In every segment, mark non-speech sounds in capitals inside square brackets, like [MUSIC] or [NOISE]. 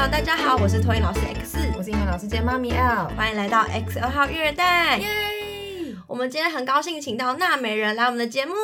Hello，大家好，我是托英老师 X，我是英文老师兼妈咪 L，欢迎来到 X 二号育儿袋。耶我们今天很高兴请到娜美人来我们的节目。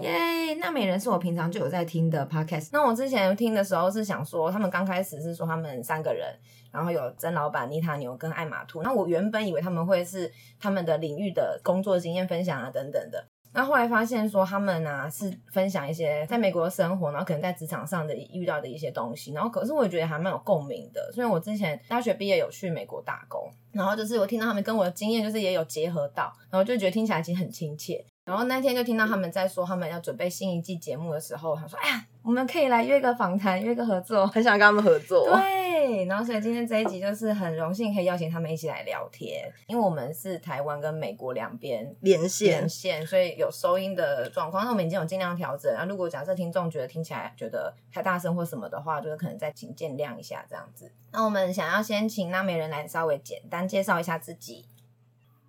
耶！娜美人是我平常就有在听的 podcast。那我之前听的时候是想说，他们刚开始是说他们三个人，然后有曾老板、妮塔牛跟艾玛兔。那我原本以为他们会是他们的领域的工作经验分享啊等等的。那后来发现说他们啊是分享一些在美国的生活，然后可能在职场上的遇到的一些东西，然后可是我觉得还蛮有共鸣的。所以我之前大学毕业有去美国打工，然后就是我听到他们跟我的经验就是也有结合到，然后就觉得听起来其实很亲切。然后那天就听到他们在说他们要准备新一季节目的时候，他说：“哎呀，我们可以来约个访谈，约个合作。”很想跟他们合作。对，然后所以今天这一集就是很荣幸可以邀请他们一起来聊天，因为我们是台湾跟美国两边连线连线，所以有收音的状况。那我们已经有尽量调整。然后如果假设听众觉得听起来觉得太大声或什么的话，就是可能再请见谅一下这样子。那我们想要先请娜美人来稍微简单介绍一下自己。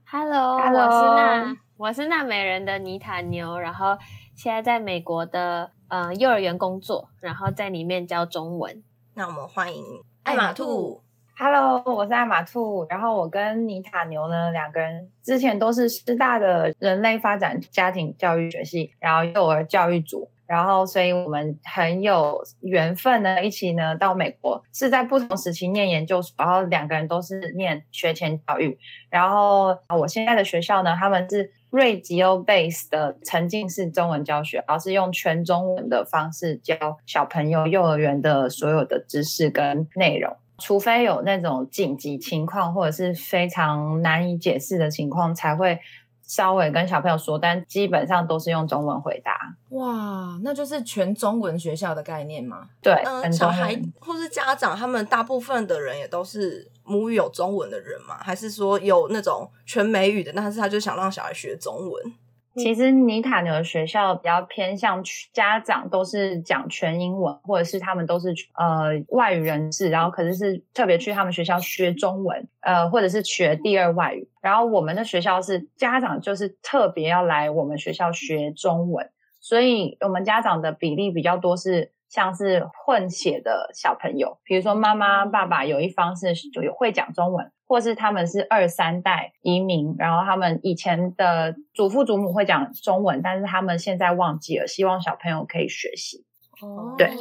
Hello，Hello 我是娜，我是娜美人的妮塔牛，然后现在在美国的呃幼儿园工作，然后在里面教中文。那我们欢迎艾玛兔，Hello，我是艾玛兔，然后我跟妮塔牛呢两个人之前都是师大的人类发展家庭教育学系，然后幼儿教育组，然后所以我们很有缘分呢，一起呢到美国，是在不同时期念研究所，然后两个人都是念学前教育，然后我现在的学校呢，他们是。瑞吉欧贝斯的沉浸式中文教学，而是用全中文的方式教小朋友幼儿园的所有的知识跟内容。除非有那种紧急情况或者是非常难以解释的情况，才会稍微跟小朋友说，但基本上都是用中文回答。哇，那就是全中文学校的概念吗？对，小孩。或是家长，他们大部分的人也都是母语有中文的人吗？还是说有那种全美语的，但是他就想让小孩学中文？其实尼塔牛的学校比较偏向家长都是讲全英文，或者是他们都是呃外语人士，然后可是是特别去他们学校学中文，呃，或者是学第二外语。然后我们的学校是家长就是特别要来我们学校学中文，所以我们家长的比例比较多是像是混血的小朋友，比如说妈妈爸爸有一方是就有会讲中文。或是他们是二三代移民，然后他们以前的祖父祖母会讲中文，但是他们现在忘记了，希望小朋友可以学习。哦对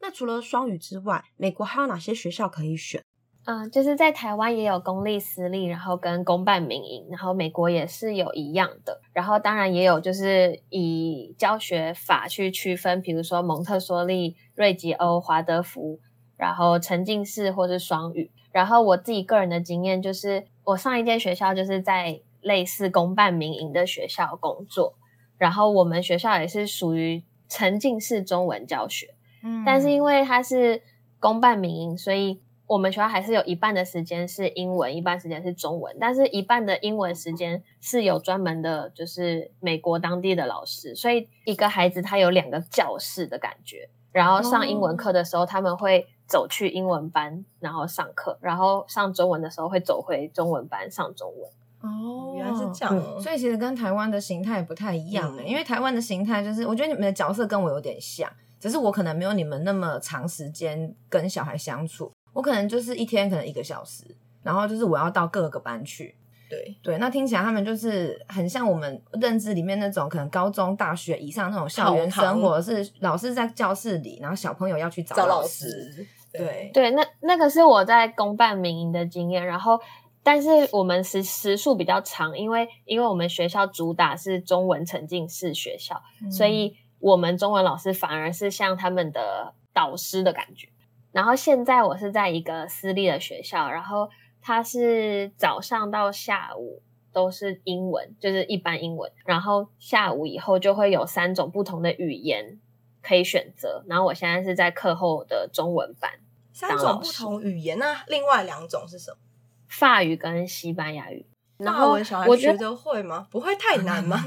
那除了双语之外，美国还有哪些学校可以选？嗯、就是在台湾也有公立、私立，然后跟公办民营，然后美国也是有一样的，然后当然也有就是以教学法去区分，比如说蒙特梭利、瑞吉欧、华德福，然后沉浸式或是双语。然后我自己个人的经验就是，我上一间学校就是在类似公办民营的学校工作，然后我们学校也是属于沉浸式中文教学。嗯但是因为它是公办民营，所以我们学校还是有一半的时间是英文，一半时间是中文。但是一半的英文时间是有专门的，就是美国当地的老师，所以一个孩子他有两个教室的感觉。然后上英文课的时候，他们会走去英文班，然后上课；然后上中文的时候会走回中文班上中文。哦，原来是这样哦所以其实跟台湾的形态不太一样的、嗯因为台湾的形态就是，我觉得你们的角色跟我有点像，只是我可能没有你们那么长时间跟小孩相处，我可能就是一天可能一个小时，然后就是我要到各个班去。对，对，那听起来他们就是很像我们认知里面那种可能高中、大学以上那种校园生活，是老师在教室里，然后小朋友要去找找老师。师。对，对，那那个是我在公办民营的经验，然后但是我们时时数比较长，因为因为我们学校主打是中文沉浸式学校，所以我们中文老师反而是像他们的导师的感觉。然后现在我是在一个私立的学校，然后它是早上到下午都是英文，就是一般英文，然后下午以后就会有三种不同的语言可以选择。然后我现在是在课后的中文班。三种不同语言，那另外两种是什么？法语跟西班牙语。然法后我觉得，得会吗？不会太难吗？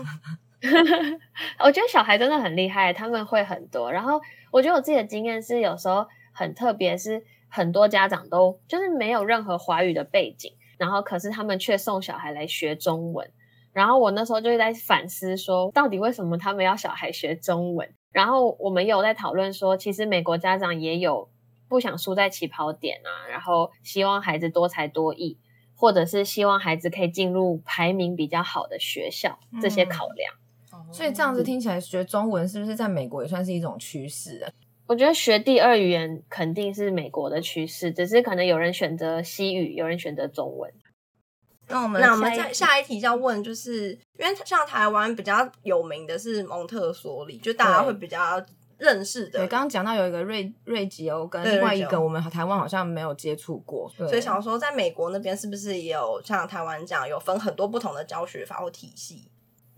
[LAUGHS] 我觉得小孩真的很厉害，他们会很多。然后我觉得我自己的经验是，有时候很特别，是很多家长都就是没有任何华语的背景，然后可是他们却送小孩来学中文。然后我那时候就在反思说，到底为什么他们要小孩学中文？然后我们有在讨论说，其实美国家长也有不想输在起跑点啊，然后希望孩子多才多艺，或者是希望孩子可以进入排名比较好的学校，这些考量。所以这样子听起来，学中文是不是在美国也算是一种趋势啊？我觉得学第二语言肯定是美国的趋势，只是可能有人选择西语，有人选择中文。那我们那我们再下一题要问，就是因为像台湾比较有名的是蒙特梭利，就大家会比较认识的。对，刚刚讲到有一个瑞瑞吉欧跟另外一个，我们台湾好像没有接触过，所以想说在美国那边是不是也有像台湾这样有分很多不同的教学法或体系？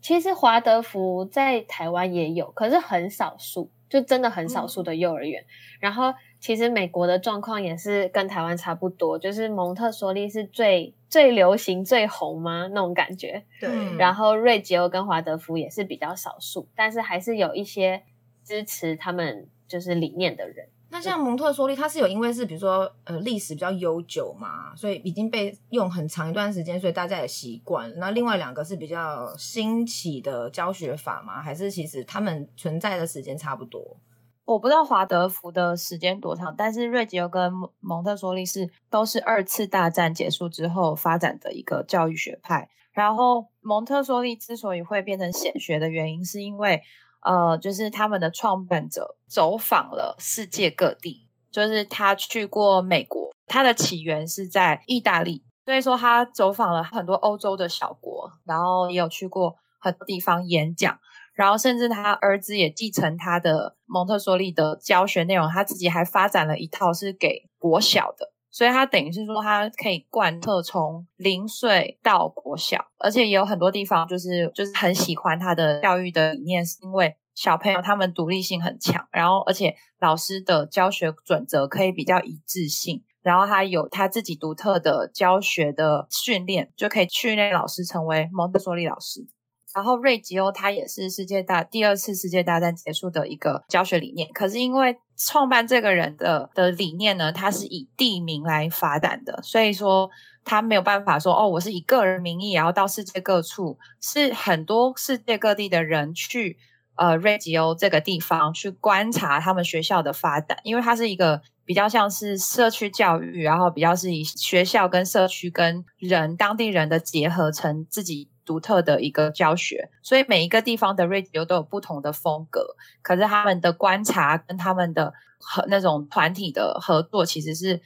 其实华德福在台湾也有，可是很少数，就真的很少数的幼儿园。然后其实美国的状况也是跟台湾差不多，就是蒙特梭利是最最流行、最红吗？那种感觉。对。然后瑞吉欧跟华德福也是比较少数，但是还是有一些支持他们就是理念的人。那像蒙特梭利，它是有因为是比如说呃历史比较悠久嘛，所以已经被用很长一段时间，所以大家也习惯。那另外两个是比较新起的教学法吗？还是其实他们存在的时间差不多？我不知道华德福的时间多长，但是瑞吉欧跟蒙特梭利是都是二次大战结束之后发展的一个教育学派。然后蒙特梭利之所以会变成显学的原因，是因为。呃，就是他们的创办者走访了世界各地，就是他去过美国，他的起源是在意大利，所以说他走访了很多欧洲的小国，然后也有去过很多地方演讲，然后甚至他儿子也继承他的蒙特梭利的教学内容，他自己还发展了一套是给国小的。所以他等于是说，他可以贯彻从零岁到国小，而且也有很多地方就是就是很喜欢他的教育的理念，是因为小朋友他们独立性很强，然后而且老师的教学准则可以比较一致性，然后他有他自己独特的教学的训练，就可以训练老师成为蒙特梭利老师。然后瑞吉欧他也是世界大第二次世界大战结束的一个教学理念，可是因为创办这个人的的理念呢，他是以地名来发展的，所以说他没有办法说哦，我是以个人名义，然后到世界各处，是很多世界各地的人去呃瑞吉欧这个地方去观察他们学校的发展，因为它是一个比较像是社区教育，然后比较是以学校跟社区跟人当地人的结合成自己。独特的一个教学，所以每一个地方的 radio 都有不同的风格。可是他们的观察跟他们的和那种团体的合作其实是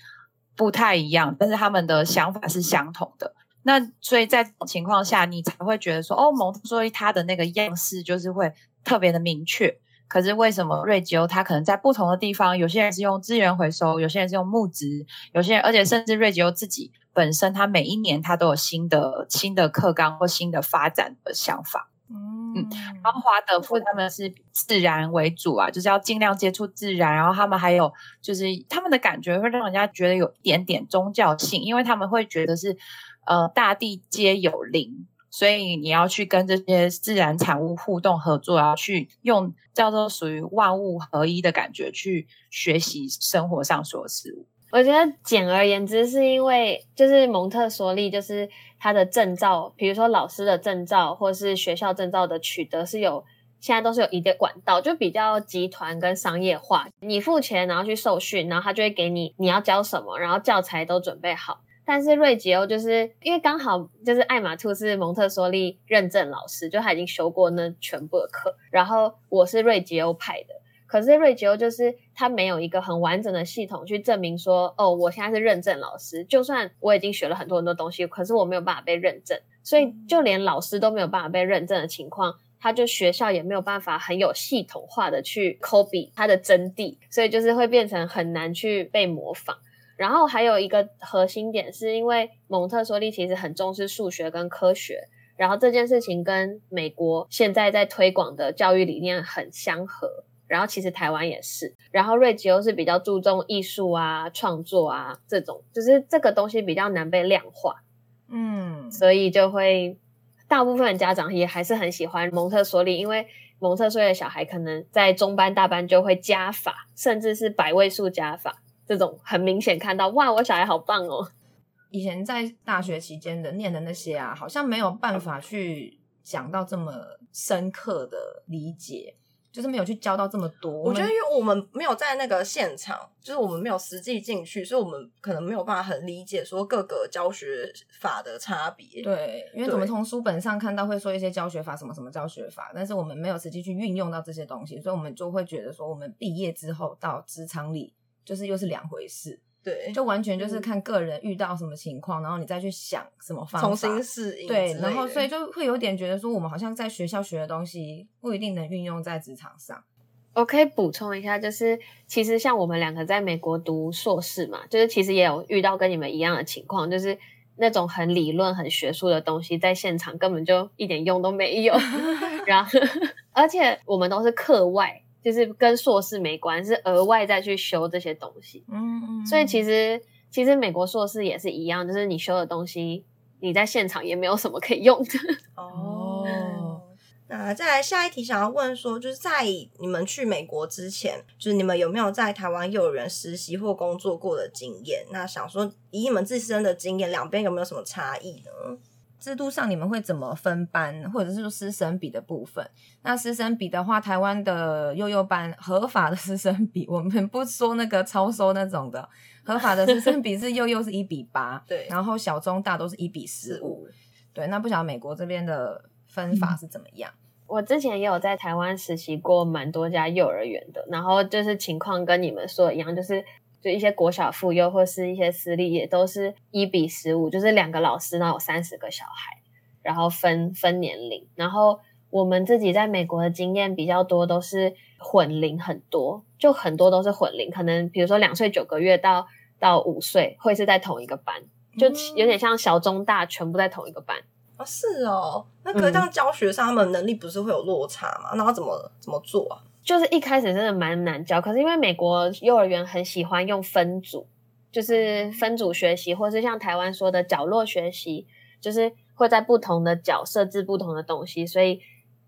不太一样，但是他们的想法是相同的。那所以在这种情况下，你才会觉得说，哦，蒙特梭利它的那个样式就是会特别的明确。可是为什么瑞吉欧它可能在不同的地方，有些人是用资源回收，有些人是用木质，有些人而且甚至瑞吉欧自己。本身他每一年他都有新的新的课纲或新的发展的想法，嗯，然后华德福他们是自然为主啊，就是要尽量接触自然，然后他们还有就是他们的感觉会让人家觉得有一点点宗教性，因为他们会觉得是呃大地皆有灵，所以你要去跟这些自然产物互动合作，然后去用叫做属于万物合一的感觉去学习生活上所有事物。我觉得简而言之，是因为就是蒙特梭利，就是他的证照，比如说老师的证照，或是学校证照的取得是有，现在都是有一个管道，就比较集团跟商业化。你付钱，然后去受训，然后他就会给你你要教什么，然后教材都准备好。但是瑞吉欧就是因为刚好就是艾玛兔是蒙特梭利认证老师，就他已经修过那全部的课，然后我是瑞吉欧派的。可是瑞吉欧就是他没有一个很完整的系统去证明说，哦，我现在是认证老师，就算我已经学了很多很多东西，可是我没有办法被认证，所以就连老师都没有办法被认证的情况，他就学校也没有办法很有系统化的去 copy 它的真谛，所以就是会变成很难去被模仿。然后还有一个核心点，是因为蒙特梭利其实很重视数学跟科学，然后这件事情跟美国现在在推广的教育理念很相合。然后其实台湾也是，然后瑞吉又是比较注重艺术啊、创作啊这种，就是这个东西比较难被量化，嗯，所以就会大部分家长也还是很喜欢蒙特梭利，因为蒙特梭利的小孩可能在中班、大班就会加法，甚至是百位数加法，这种很明显看到哇，我小孩好棒哦。以前在大学期间的念的那些啊，好像没有办法去讲到这么深刻的理解。就是没有去教到这么多。我觉得，因为我们没有在那个现场，就是我们没有实际进去，所以我们可能没有办法很理解说各个教学法的差别。对，因为对我们从书本上看到会说一些教学法，什么什么教学法，但是我们没有实际去运用到这些东西，所以我们就会觉得说，我们毕业之后到职场里，就是又是两回事，对，就完全就是看个人遇到什么情况，然后你再去想什么方法，重新适应对，然后所以就会有点觉得说，我们好像在学校学的东西不一定能运用在职场上。我可以补充一下，就是其实像我们两个在美国读硕士嘛，就是其实也有遇到跟你们一样的情况，就是那种很理论、很学术的东西，在现场根本就一点用都没有。[LAUGHS] 然后，而且我们都是课外，就是跟硕士没关，是额外再去修这些东西。嗯嗯所以其实其实美国硕士也是一样，就是你修的东西，你在现场也没有什么可以用的。[LAUGHS] 哦哦。那再来下一题，想要问说，就是在你们去美国之前，就是你们有没有在台湾幼儿园实习或工作过的经验？那想说，以你们自身的经验，两边有没有什么差异呢？制度上你们会怎么分班，或者是说师生比的部分？那师生比的话，台湾的幼幼班合法的师生比，我们不说那个超收那种的，合法的师生比是幼幼是一比八，[LAUGHS] 对然后小中大都是一比十五，对。那不晓得美国这边的分法是怎么样？[LAUGHS] 我之前也有在台湾实习过蛮多家幼儿园的，然后就是情况跟你们说的一样，就是就一些国小妇幼或是一些私立也都是一比十五，就是两个老师，然后有三十个小孩，然后分分年龄。然后我们自己在美国的经验比较多，都是混龄很多，就很多都是混龄，可能比如说两岁九个月到到五岁会是在同一个班，就有点像小中大全部在同一个班。啊，是哦。那可是这样教学上，他们能力不是会有落差吗？那要怎么怎么做啊？就是一开始真的蛮难教，可是因为美国幼儿园很喜欢用分组，就是分组学习，或是像台湾说的角落学习，就是会在不同的角设置不同的东西，所以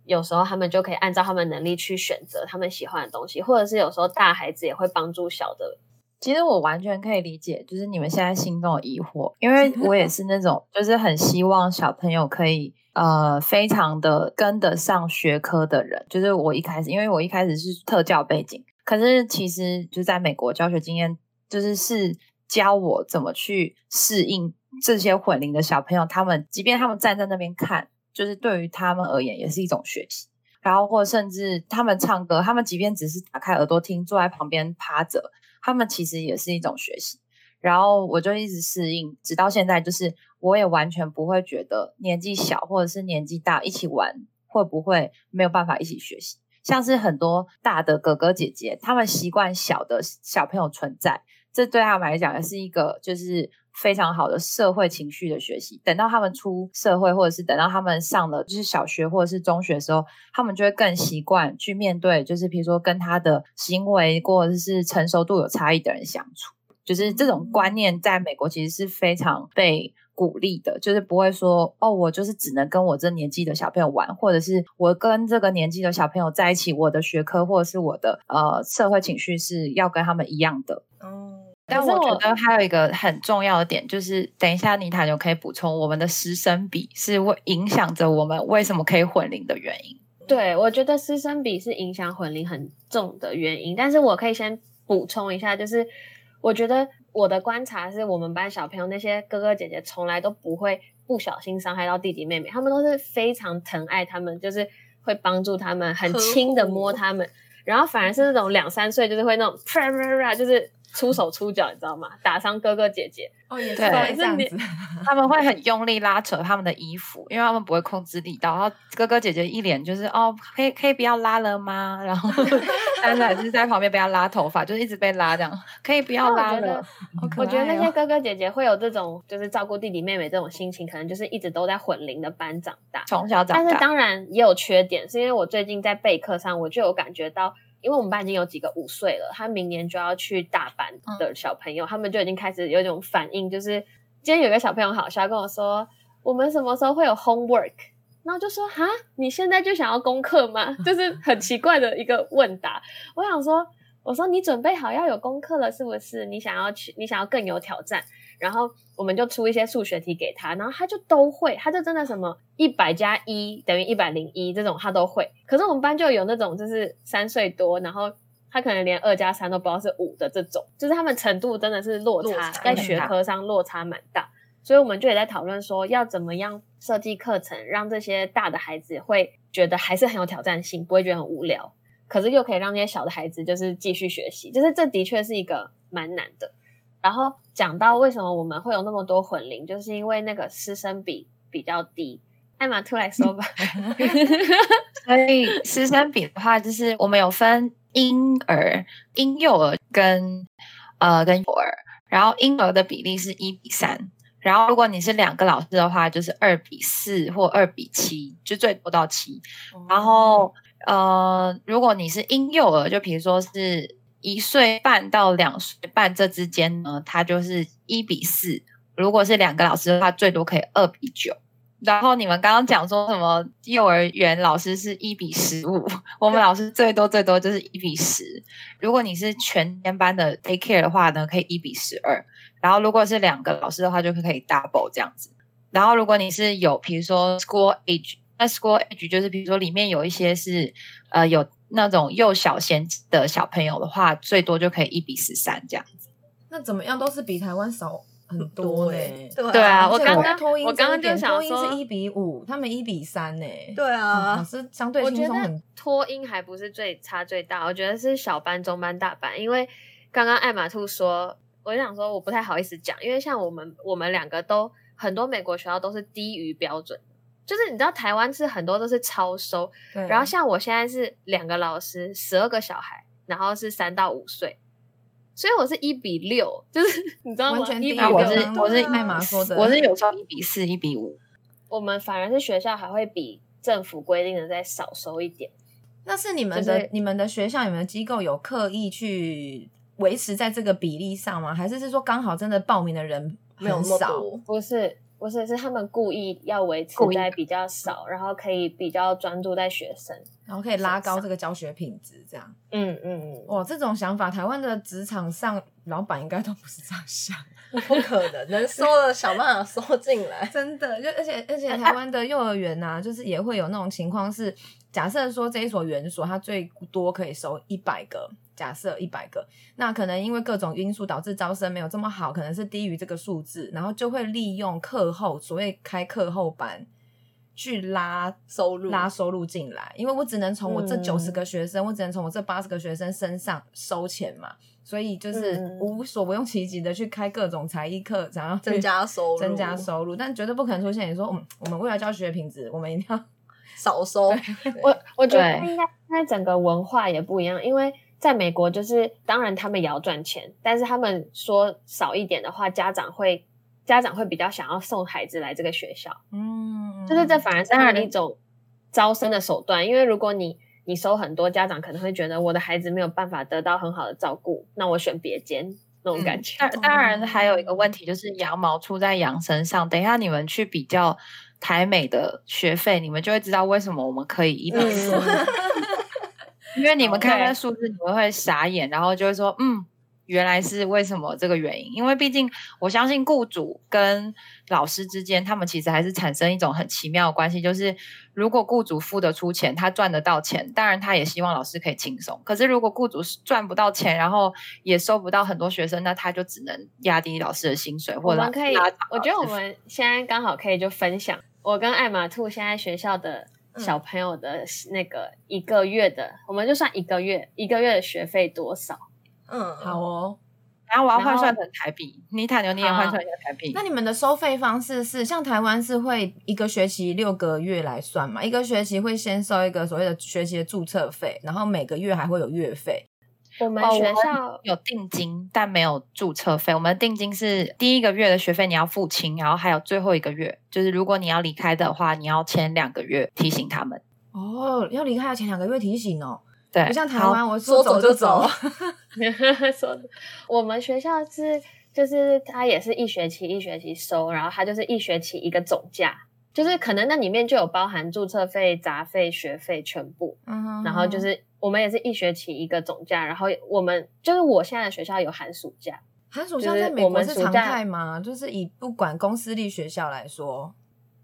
有时候他们就可以按照他们能力去选择他们喜欢的东西，或者是有时候大孩子也会帮助小的。其实我完全可以理解，就是你们现在心中的疑惑，因为 [LAUGHS] 我也是那种，就是很希望小朋友可以呃非常的跟得上学科的人。就是我一开始，因为我一开始是特教背景，可是其实就在美国教学经验，就是是教我怎么去适应这些混龄的小朋友，他们即便他们站在那边看，就是对于他们而言也是一种学习。然后或甚至他们唱歌，他们即便只是打开耳朵听，坐在旁边趴着。他们其实也是一种学习，然后我就一直适应，直到现在，就是我也完全不会觉得年纪小或者是年纪大一起玩会不会没有办法一起学习。像是很多大的哥哥姐姐，他们习惯小的小朋友存在，这对他们来讲也是一个就是非常好的社会情绪的学习。等到他们出社会，或者是等到他们上了就是小学或者是中学的时候，他们就会更习惯去面对，就是比如说跟他的行为或者是成熟度有差异的人相处。就是这种观念在美国其实是非常被鼓励的，就是不会说哦，我就是只能跟我这年纪的小朋友玩，或者是我跟这个年纪的小朋友在一起，我的学科或者是我的呃社会情绪是要跟他们一样的。哦，但我我觉得还有一个很重要的点，就是等一下妮塔就可以补充，我们的师生比是会影响着我们为什么可以混龄的原因。对，我觉得师生比是影响混龄很重的原因，但是我可以先补充一下，就是我觉得我的观察是我们班小朋友那些哥哥姐姐从来都不会不小心伤害到弟弟妹妹，他们都是非常疼爱他们，就是会帮助他们，很轻的摸他们，然后反而是那种两三岁就是会那种啪啪啪，就是出手出脚，你知道吗？打伤哥哥姐姐，哦，也是这样子，[LAUGHS] 他们会很用力拉扯他们的衣服，因为他们不会控制力道。然后哥哥姐姐一脸就是哦，可以可以不要拉了吗？然后 [LAUGHS] 但是还是在旁边被他拉头发，就是一直被拉这样，可以不要拉了。我觉得那些哥哥姐姐会有这种就是照顾弟弟妹妹这种心情，可能就是一直都在混龄的班长大。从小长大但是，当然也有缺点，是因为我最近在备课上，我就有感觉到，因为我们班已经有几个五岁了，他明年就要去大班的小朋友，他们就已经开始有一种反应，就是今天有个小朋友好笑跟我说，我们什么时候会有 homework？然后就说哈，你现在就想要功课吗？[LAUGHS] 就是很奇怪的一个问答。我想说，我说你准备好要有功课了是不是？你想要去，你想要更有挑战。然后我们就出一些数学题给他，然后他就都会，他就真的什么一百加一等于一百零一这种他都会。可是我们班就有那种就是三岁多，然后他可能连二加三都不知道是五的这种，就是他们程度真的是落差在学科上落差蛮大。所以我们就也在讨论说，要怎么样设计课程，让这些大的孩子会觉得还是很有挑战性，不会觉得很无聊，可是又可以让那些小的孩子就是继续学习，就是这的确是一个蛮难的。然后讲到为什么我们会有那么多混龄，就是因为那个师生比比较低。艾玛兔来说吧，[LAUGHS] 所以师生比的话，就是我们有分婴儿、婴幼儿跟呃跟幼儿，然后婴儿的比例是一比三，然后如果你是两个老师的话，就是二比四或二比七，就最多到七。然后呃，如果你是婴幼儿，就比如说是一岁半到两岁半这之间呢，它就是一比四。如果是两个老师的话，最多可以二比九。然后你们刚刚讲说什么幼儿园老师是一比十五，我们老师最多最多就是一比十。如果你是全天班的 take care 的话呢，可以一比十二。然后如果是两个老师的话，就可以 double 这样子。然后如果你是有比如说 school age，那 school age 就是比如说里面有一些是呃有那种幼小衔的小朋友的话，最多就可以一比十三这样子。那怎么样都是比台湾少很多呢、欸对对啊我刚刚我刚刚就想说是一比五，他们一比三呢、对啊老，师相对我觉轻松很得托婴还不是最差最大，我觉得是小班、中班、大班。因为刚刚艾玛兔说，我就想说我不太好意思讲，因为像我们我们两个都很多美国学校都是低于标准，就是你知道台湾是很多都是超收，对。然后像我现在是两个老师，十二个小孩，然后是三到五岁，所以我是一比六，就是 [LAUGHS] 你知道吗？完全一比六我是我是艾玛说的，我是有时候一比四、一比五。我们反而是学校还会比政府规定的再少收一点。那是你们的、就是你们的学校、你们的机构有刻意去维持在这个比例上吗？还是是说刚好真的报名的人没有那么？多。不是不是，是他们故意要维持在比较少，然后可以比较专注在学生。然后可以拉高这个教学品质，这样嗯嗯嗯，哇，这种想法，台湾的职场上老板应该都不是这样想，[LAUGHS] 不可能，能收的想办法收进来。[LAUGHS] 真的。就而且而且 [LAUGHS] 台湾的幼儿园呐、就是也会有那种情况是，假设说这一所园所它最多可以收一百个，假设一百个，那可能因为各种因素导致招生没有这么好，可能是低于这个数字，然后就会利用课后所谓开课后班去拉收入拉收入进来，因为我只能从我这嗯九十个学生，我只能从我这八十个学生身上收钱嘛，所以就是嗯无所不用其极的去开各种才艺课，想要增加收入增加收入，但绝对不可能出现你说，嗯，我们为了教学品质，我们一定要少收。我我觉得对应该现在整个文化也不一样，因为在美国就是当然他们也要赚钱，但是他们说少一点的话，家长会家长会比较想要送孩子来这个学校。嗯，就是这反而是他当然们一种招生的手段，因为如果你你收很多，家长可能会觉得我的孩子没有办法得到很好的照顾，那我选别间那种感觉。当当然还有一个问题就是羊毛出在羊身上，等一下你们去比较台美的学费，你们就会知道为什么我们可以一比四。嗯，[LAUGHS] 因为你们看对那数字，你们会傻眼，然后就会说，嗯，原来是为什么这个原因？因为毕竟我相信雇主跟老师之间，他们其实还是产生一种很奇妙的关系，就是如果雇主付得出钱，他赚得到钱，当然他也希望老师可以轻松。可是如果雇主赚不到钱，然后也收不到很多学生，那他就只能压低老师的薪水，或者我们可以，我觉得我们现在刚好可以就分享我跟艾玛兔现在学校的小朋友的那个一个月的，我们就算一个月一个月的学费多少。嗯，好哦。然后我要换算成台币，你塔牛你也换算一下台币那。你们的收费方式是像台湾是会一个学期六个月来算嘛？一个学期会先收一个所谓的学期的注册费，然后每个月还会有月费。我们学校有定金，但没有注册费。我们定金是第一个月的学费你要付清，然后还有最后一个月，就是如果你要离开的话，你要前两个月提醒他们。哦，要离开要前两个月提醒哦，对，不像台湾，我说走走就就走。[LAUGHS] 说的，我们学校是就是他也是一学期一学期收，然后他就是一学期一个总价，就是可能那里面就有包含注册费、杂费、学费全部，然后就是我们也是一学期一个总价，然后我们就是我现在的学校有寒暑假，寒暑假在美我国是常态吗？就是以不管公私立学校来说，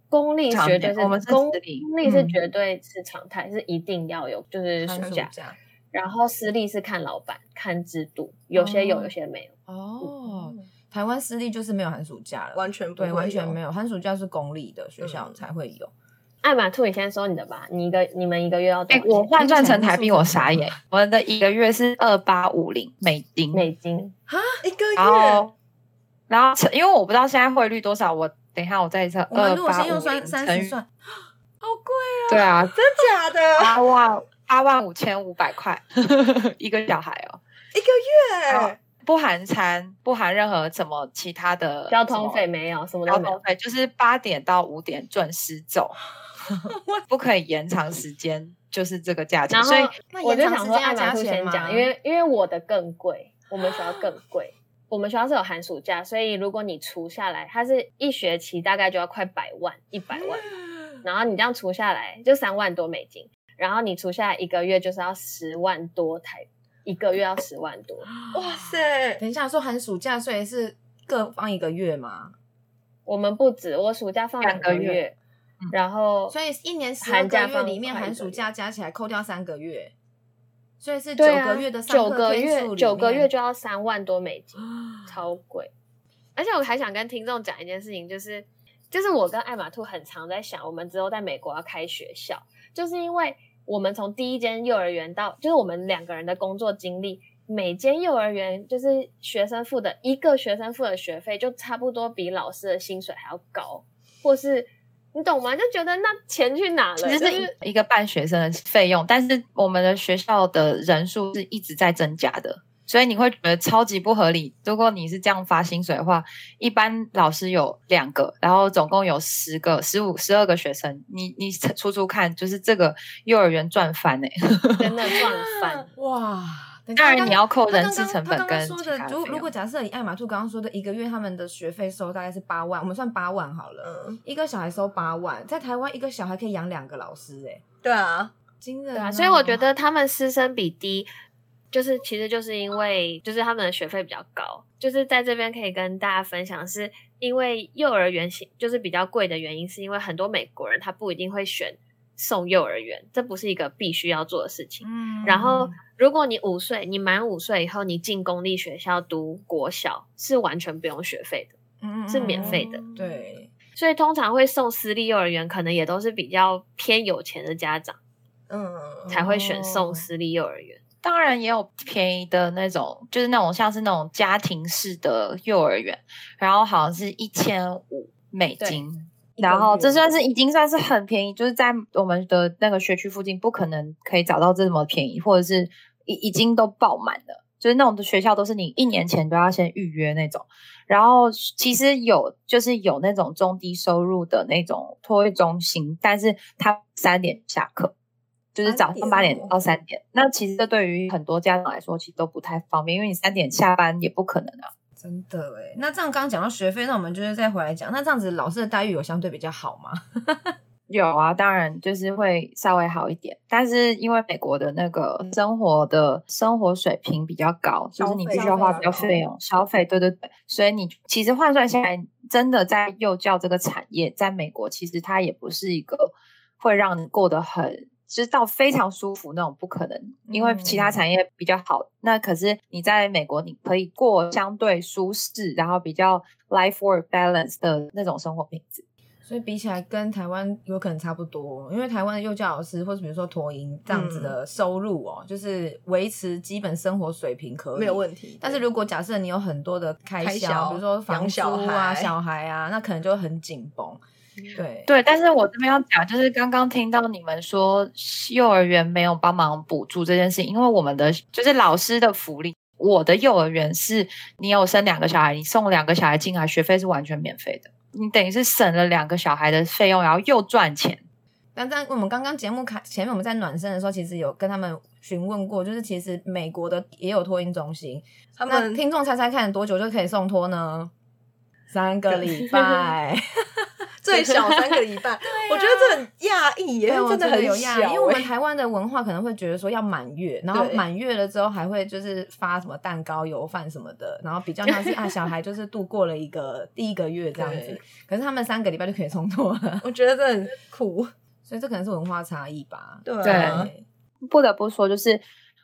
公立常绝对是我们是公立公立是嗯绝对是常态，是一定要有，就是暑假。暑假然后私立是看老板看制度，有些有，哦有些没有。哦。台湾私立就是没有寒暑假了，完全不会有完全没有寒暑假是公立的学校嗯才会有。艾玛兔，你先说你的吧，你一个你们一个月要多哎、少？我换算成台币，我傻眼，[LAUGHS] 我的一个月是二八五零美金，美金啊，一个然月后然后乘因为我不知道现在汇率多少，我等一下我再测我们二八如果先用五零三三乘以十算，[LAUGHS] 好贵啊。对啊，真假的八万八万五千五百块 [LAUGHS] 一个小孩哦，一个月，不含餐，不含任何什么其他的交通费没有，什么。交通费，就是八点到五点准时走，[LAUGHS] 不可以延长时间，就是这个价钱。所以我就想说，延长时间要艾玛兔加钱吗先讲，因为因为我的更贵，我们学校更贵。我们学校是有寒暑假，所以如果你除下来，它是一学期大概就要快百万，一百万。[LAUGHS] 然后你这样除下来就三万多美金，然后你除下来一个月就是要十万多台，一个月要十万多。哇塞，等一下说寒暑假，所以是各放一个月吗？我们不止，我暑假放两个月月，然后所以一年十个月里面，寒暑假加起来扣掉三个月，所以是九个月的九课个月九个月就要三万多美金，超贵。而且我还想跟听众讲一件事情，就是就是我跟艾玛兔很常在想，我们之后在美国要开学校，就是因为我们从第一间幼儿园到，就是我们两个人的工作经历，每间幼儿园就是学生付的一个学生付的学费，就差不多比老师的薪水还要高，或是你懂吗？就觉得那钱去哪了？其实就是一个半学生的费用，但是我们的学校的人数是一直在增加的，所以你会觉得超级不合理。如果你是这样发薪水的话，一般老师有两个，然后总共有十个、十五、十二个学生，你你出出看，就是这个幼儿园赚翻哎、[LAUGHS] 真的赚翻。[LAUGHS] 哇！当然你要扣人他刚刚事成本跟其他，费的如如果假设以艾玛兔刚刚说的一个月他们的学费收大概是八万，我们算八万好了，嗯，一个小孩收八万，在台湾一个小孩可以养两个老师、欸，哎，对啊，惊人、对啊，所以我觉得他们师生比低，就是其实就是因为就是他们的学费比较高，就是在这边可以跟大家分享，是因为幼儿园型就是比较贵的原因，是因为很多美国人他不一定会选送幼儿园，这不是一个必须要做的事情。嗯然后，如果你五岁，你满五岁以后，你进公立学校读国小是完全不用学费的，嗯是免费的。对，所以通常会送私立幼儿园，可能也都是比较偏有钱的家长嗯，才会选哦送私立幼儿园。当然也有便宜的那种，就是那种像是那种家庭式的幼儿园，然后好像是一千五美金，然后月这算是已经算是很便宜，就是在我们的那个学区附近不可能可以找到这么便宜，或者是已已经都爆满了。就是那种的学校都是你一年前都要先预约那种，然后其实有就是有那种中低收入的那种托育中心，但是他三点下课，就是早上八点到三点。那其实这对于很多家长来说，其实都不太方便，因为你三点下班也不可能啊。真的哎。那这样刚刚讲到学费，那我们就是再回来讲，那这样子老师的待遇有相对比较好吗？[LAUGHS] 有啊，当然就是会稍微好一点，但是因为美国的那个生活的生活水平比较高，就是你必须要花比较费用消费，对对对，所以你其实换算下来，真的在幼教这个产业，在美国其实它也不是一个会让你过得很。知道非常舒服那种不可能，因为其他产业比较好。那可是你在美国，你可以过相对舒适，然后比较 life work balance 的那种生活品质。所以比起来跟台湾有可能差不多，因为台湾的幼教老师或者比如说托婴这样子的收入哦，就是维持基本生活水平可以没有问题。但是如果假设你有很多的开销，开销比如说房养小租啊、孩小孩啊，那可能就很紧绷。对对，但是我这边要讲，就是刚刚听到你们说幼儿园没有帮忙补助这件事情，因为我们的就是老师的福利。我的幼儿园是你有生两个小孩，你送两个小孩进来，学费是完全免费的，你等于是省了两个小孩的费用，然后又赚钱。但在我们刚刚节目开前面，我们在暖身的时候，其实有跟他们询问过，就是其实美国的也有托婴中心，那他们听众猜猜看多久就可以送托呢？三个礼拜，[LAUGHS] 最小三个礼拜，[LAUGHS] 我觉得这很讶异耶，真的很有压力，小因为我们耶台湾的文化可能会觉得说要满月，然后对满月了之后还会就是发什么蛋糕、油饭什么的，然后比较像是啊，[LAUGHS] 小孩就是度过了一个第一个月这样子，可是他们三个礼拜就可以冲脱了，我觉得这很酷。所以这可能是文化差异吧。对。不得不说，就是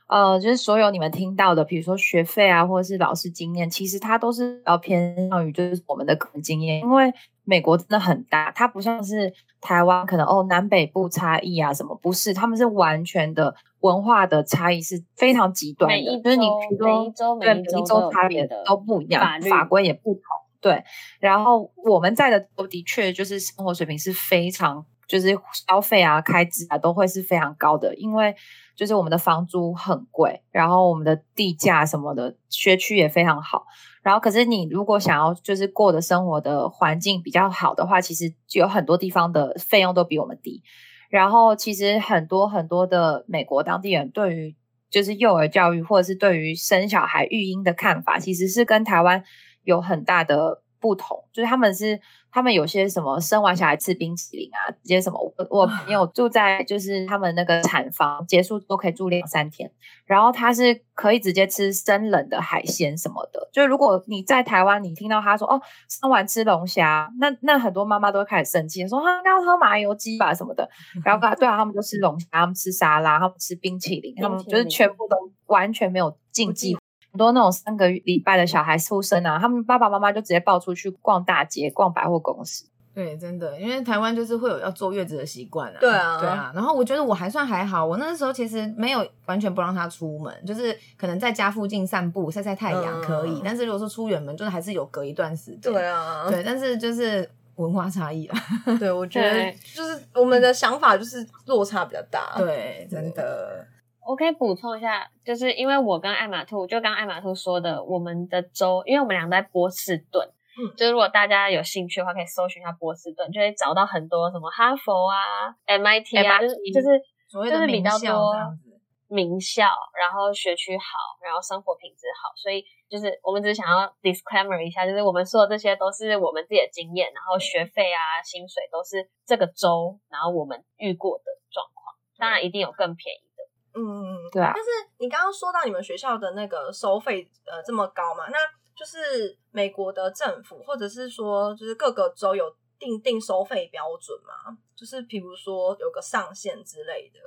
呃，就是所有你们听到的，比如说学费啊，或者是老师经验，其实它都是要偏向于就是我们的个人经验，因为美国真的很大，它不像是台湾可能哦南北部差异啊什么，不是，他们是完全的文化的差异是非常极端的，每一就是你比如说每一周对每一州都每一州有差别别的都不一样，法律法规也不同。对，然后我们在的州的确就是生活水平是非常，就是消费啊、开支啊都会是非常高的，因为就是我们的房租很贵，然后我们的地价什么的，学区也非常好。然后，可是你如果想要就是过的生活的环境比较好的话，其实就有很多地方的费用都比我们低。然后，其实很多很多的美国当地人对于就是幼儿教育或者是对于生小孩育婴的看法，其实是跟台湾有很大的不同。就是他们是他们有些什么生完小孩吃冰淇淋啊，直接什么我我朋友住在就是他们那个产房结束都可以住两三天，然后他是可以直接吃生冷的海鲜什么的。就如果你在台湾，你听到他说哦生完吃龙虾，那那很多妈妈都会开始生气，说啊应该要喝麻油鸡吧什么的。[LAUGHS] 然后跟他对啊，他们就吃龙虾，他们吃沙拉，他们吃冰淇淋，他们就是全部都完全没有禁忌。很多那种三个礼拜的小孩出生啊，他们爸爸妈妈就直接抱出去逛大街、逛百货公司。对，真的，因为台湾就是会有要坐月子的习惯啊。对啊对啊。然后我觉得我还算还好，我那时候其实没有完全不让他出门，就是可能在家附近散步、晒晒太阳可以。嗯但是如果说出远门，就是还是有隔一段时间。对啊，对，但是就是文化差异啊。[LAUGHS] 对，我觉得就是我们的想法就是落差比较大。对，真的。我可以补充一下，就是因为我跟艾玛兔，就刚艾玛兔说的，我们的州，因为我们俩在波士顿，嗯就是如果大家有兴趣的话，可以搜寻一下波士顿，就会找到很多什么哈佛啊、MIT 啊，就是就是所谓的就是比较名校多这样子名校，然后学区好，然后生活品质好，所以就是我们只是想要 disclaimer 一下，就是我们说的这些都是我们自己的经验，然后学费啊、薪水都是这个州，然后我们遇过的状况，当然一定有更便宜的。嗯，对啊但，是你刚刚说到你们学校的那个收费呃这么高嘛，那就是美国的政府或者是说就是各个州有定定收费标准嘛？就是比如说有个上限之类的。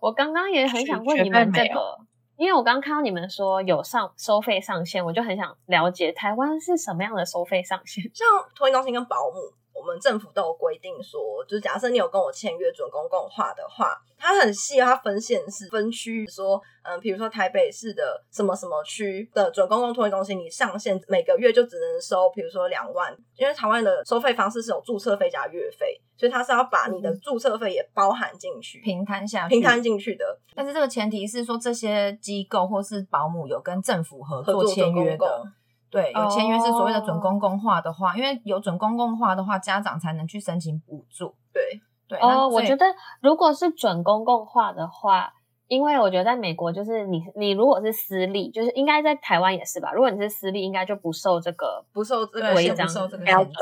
我刚刚也很想问你们这个，因为我刚刚看到你们说有上收费上限，我就很想了解台湾是什么样的收费上限。像托婴中心跟保姆，我们政府都有规定说，就是假设你有跟我签约准公共化的话，它很细，它分县市、分区，说，嗯，比如说台北市的什么什么区的准公共托育中心，你上限每个月就只能收，比如说两万，因为台湾的收费方式是有注册费加月费，所以它是要把你的注册费也包含进去，平摊下去，平摊进去的，但是这个前提是说，这些机构或是保姆有跟政府合合作作签约的共，对，有签约是所谓的准哦公共化的话，因为有准公共化的话，家长才能去申请补助。对，对，哦，我觉得如果是准公共化的话，因为我觉得在美国，就是你你如果是私立，就是应该在台湾也是吧。如果你是私立，应该就不受这个不受这个对先限制章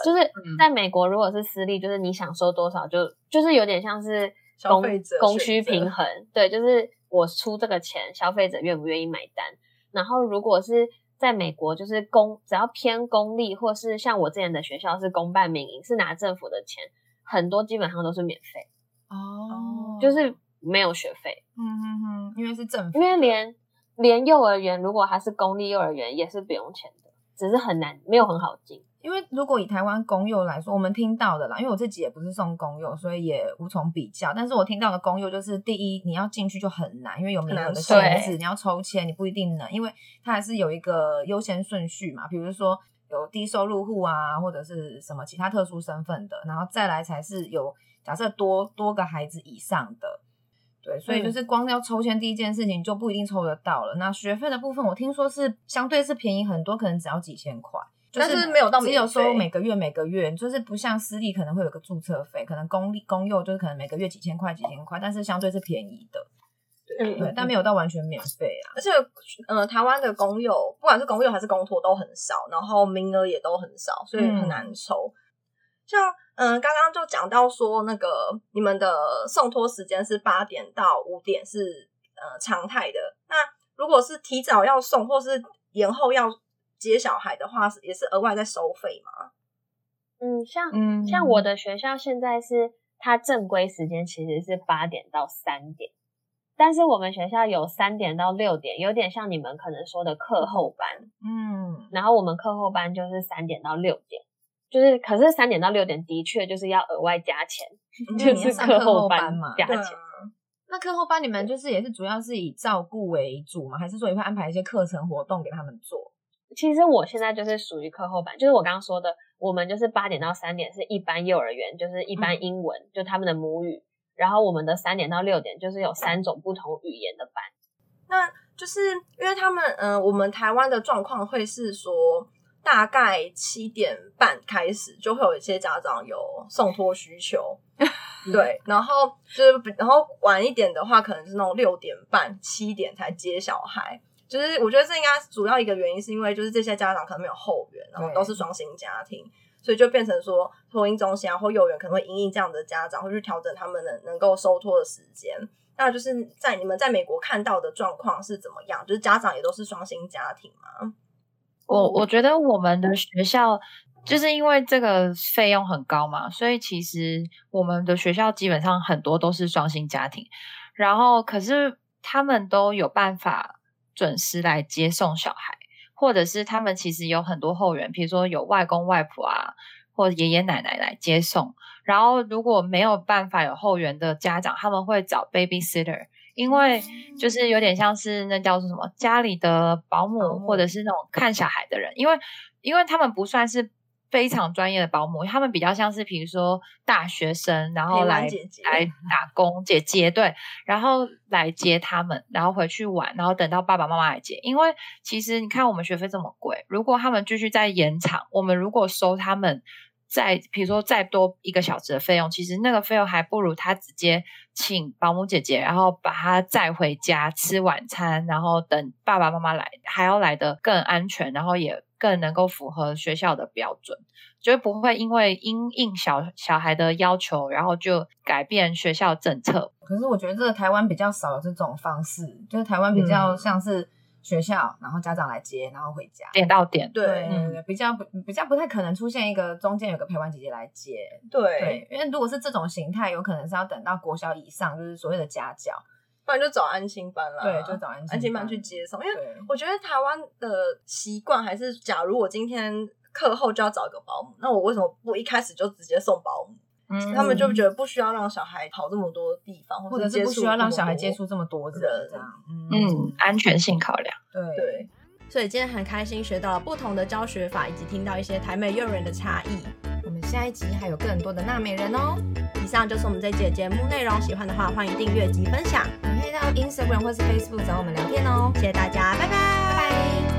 就是嗯在美国，如果是私立，就是你想收多少就就是有点像是供消费者供需平衡，对，就是我出这个钱，消费者愿不愿意买单。然后如果是在美国，就是公只要偏公立，或是像我之前的学校是公办民营，是拿政府的钱，很多基本上都是免费，哦，就是没有学费，嗯嗯嗯，因为是政府因，为连连幼儿园如果它是公立幼儿园也是不用钱的，只是很难，没有很好进。因为如果以台湾公幼来说，我们听到的啦，因为我自己也不是送公幼，所以也无从比较。但是我听到的公幼就是，第一，你要进去就很难，因为有名额的限制，你要抽签，你不一定能，因为它还是有一个优先顺序嘛。比如说有低收入户啊，或者是什么其他特殊身份的，然后再来才是有假设多多个孩子以上的。对，所以就是光要抽签第一件事情就不一定抽得到了。那学费的部分，我听说是相对是便宜很多，可能只要几千块。就但是没有到只有免费。收每个月每个月，就是不像私立可能会有个注册费，可能公立公幼就是可能每个月几千块几千块，但是相对是便宜的，嗯对，但没有到完全免费啊。而且，呃，台湾的公幼，不管是公幼还是公托都很少，然后名额也都很少，所以很难抽。像嗯，刚刚就讲到说那个你们的送托时间是八点到五点是呃常态的，那如果是提早要送或是延后要接小孩的话，是也是额外在收费吗？嗯，像嗯像我的学校现在是它正规时间其实是八点到三点，但是我们学校有三点到六点，有点像你们可能说的课后班，嗯，然后我们课后班就是三点到六点，就是可是三点到六点的确就是要额外加钱，嗯就是课后后班嘛加钱。啊，那课后班你们就是也是主要是以照顾为主吗？还是说你会安排一些课程活动给他们做？其实我现在就是属于课后班，就是我刚刚说的，我们就是八点到三点是一般幼儿园，就是一般英文，就他们的母语。然后我们的三点到六点就是有三种不同语言的班。那就是因为他们，嗯、我们台湾的状况会是说，大概七点半开始就会有一些家长有送托需求，[LAUGHS] 对，然后就是比然后晚一点的话，可能是那种六点半、七点才接小孩。就是我觉得这应该主要一个原因，是因为就是这些家长可能没有后援，然后都是双薪家庭，所以就变成说托婴中心啊或幼儿园可能会因应这样的家长，会去调整他们能能够收托的时间。那就是在你们在美国看到的状况是怎么样？就是家长也都是双薪家庭吗？我我觉得我们的学校就是因为这个费用很高嘛，所以其实我们的学校基本上很多都是双薪家庭，然后可是他们都有办法准时来接送小孩，或者是他们其实有很多后援，比如说有外公外婆啊，或爷爷奶奶来接送。然后如果没有办法有后援的家长，他们会找 babysitter。因为就是有点像是那叫做什么家里的，保姆或者是那种看小孩的人，因为因为他们不算是非常专业的保姆，他们比较像是比如说大学生，然后来来 [LAUGHS] 打工姐姐对，然后来接他们，然后回去玩，然后等到爸爸妈妈来接。因为其实你看我们学费这么贵，如果他们继续再延长，我们如果收他们。再比如说再多一个小时的费用，其实那个费用还不如他直接请保姆姐姐，然后把他载回家吃晚餐，然后等爸爸妈妈来，还要来的更安全，然后也更能够符合学校的标准，就不会因为因应小小孩的要求，然后就改变学校政策。可是我觉得这个台湾比较少有这种方式，就是台湾比较嗯像是学校，然后家长来接，然后回家。点到点，对对对对，比较不比较不太可能出现一个中间有个陪玩姐姐来接。对，对，因为如果是这种形态，有可能是要等到国小以上，就是所谓的家教。不然就找安心班啦。对，就找安安心班班去接送，因为，我觉得台湾的习惯还是，假如我今天课后就要找一个保姆，那我为什么不一开始就直接送保姆？嗯他们就觉得不需要让小孩跑这么多地方，或者是不需要让小孩接触这么多人人这样。嗯，安全性考量。对对，所以今天很开心学到了不同的教学法，以及听到一些台美幼儿园的差异。我们下一集还有更多的娜美人哦。以上就是我们这一集的节目内容，喜欢的话欢迎订阅及分享，你可以到 Instagram 或是 Facebook 找我们聊天哦。谢谢大家，拜拜。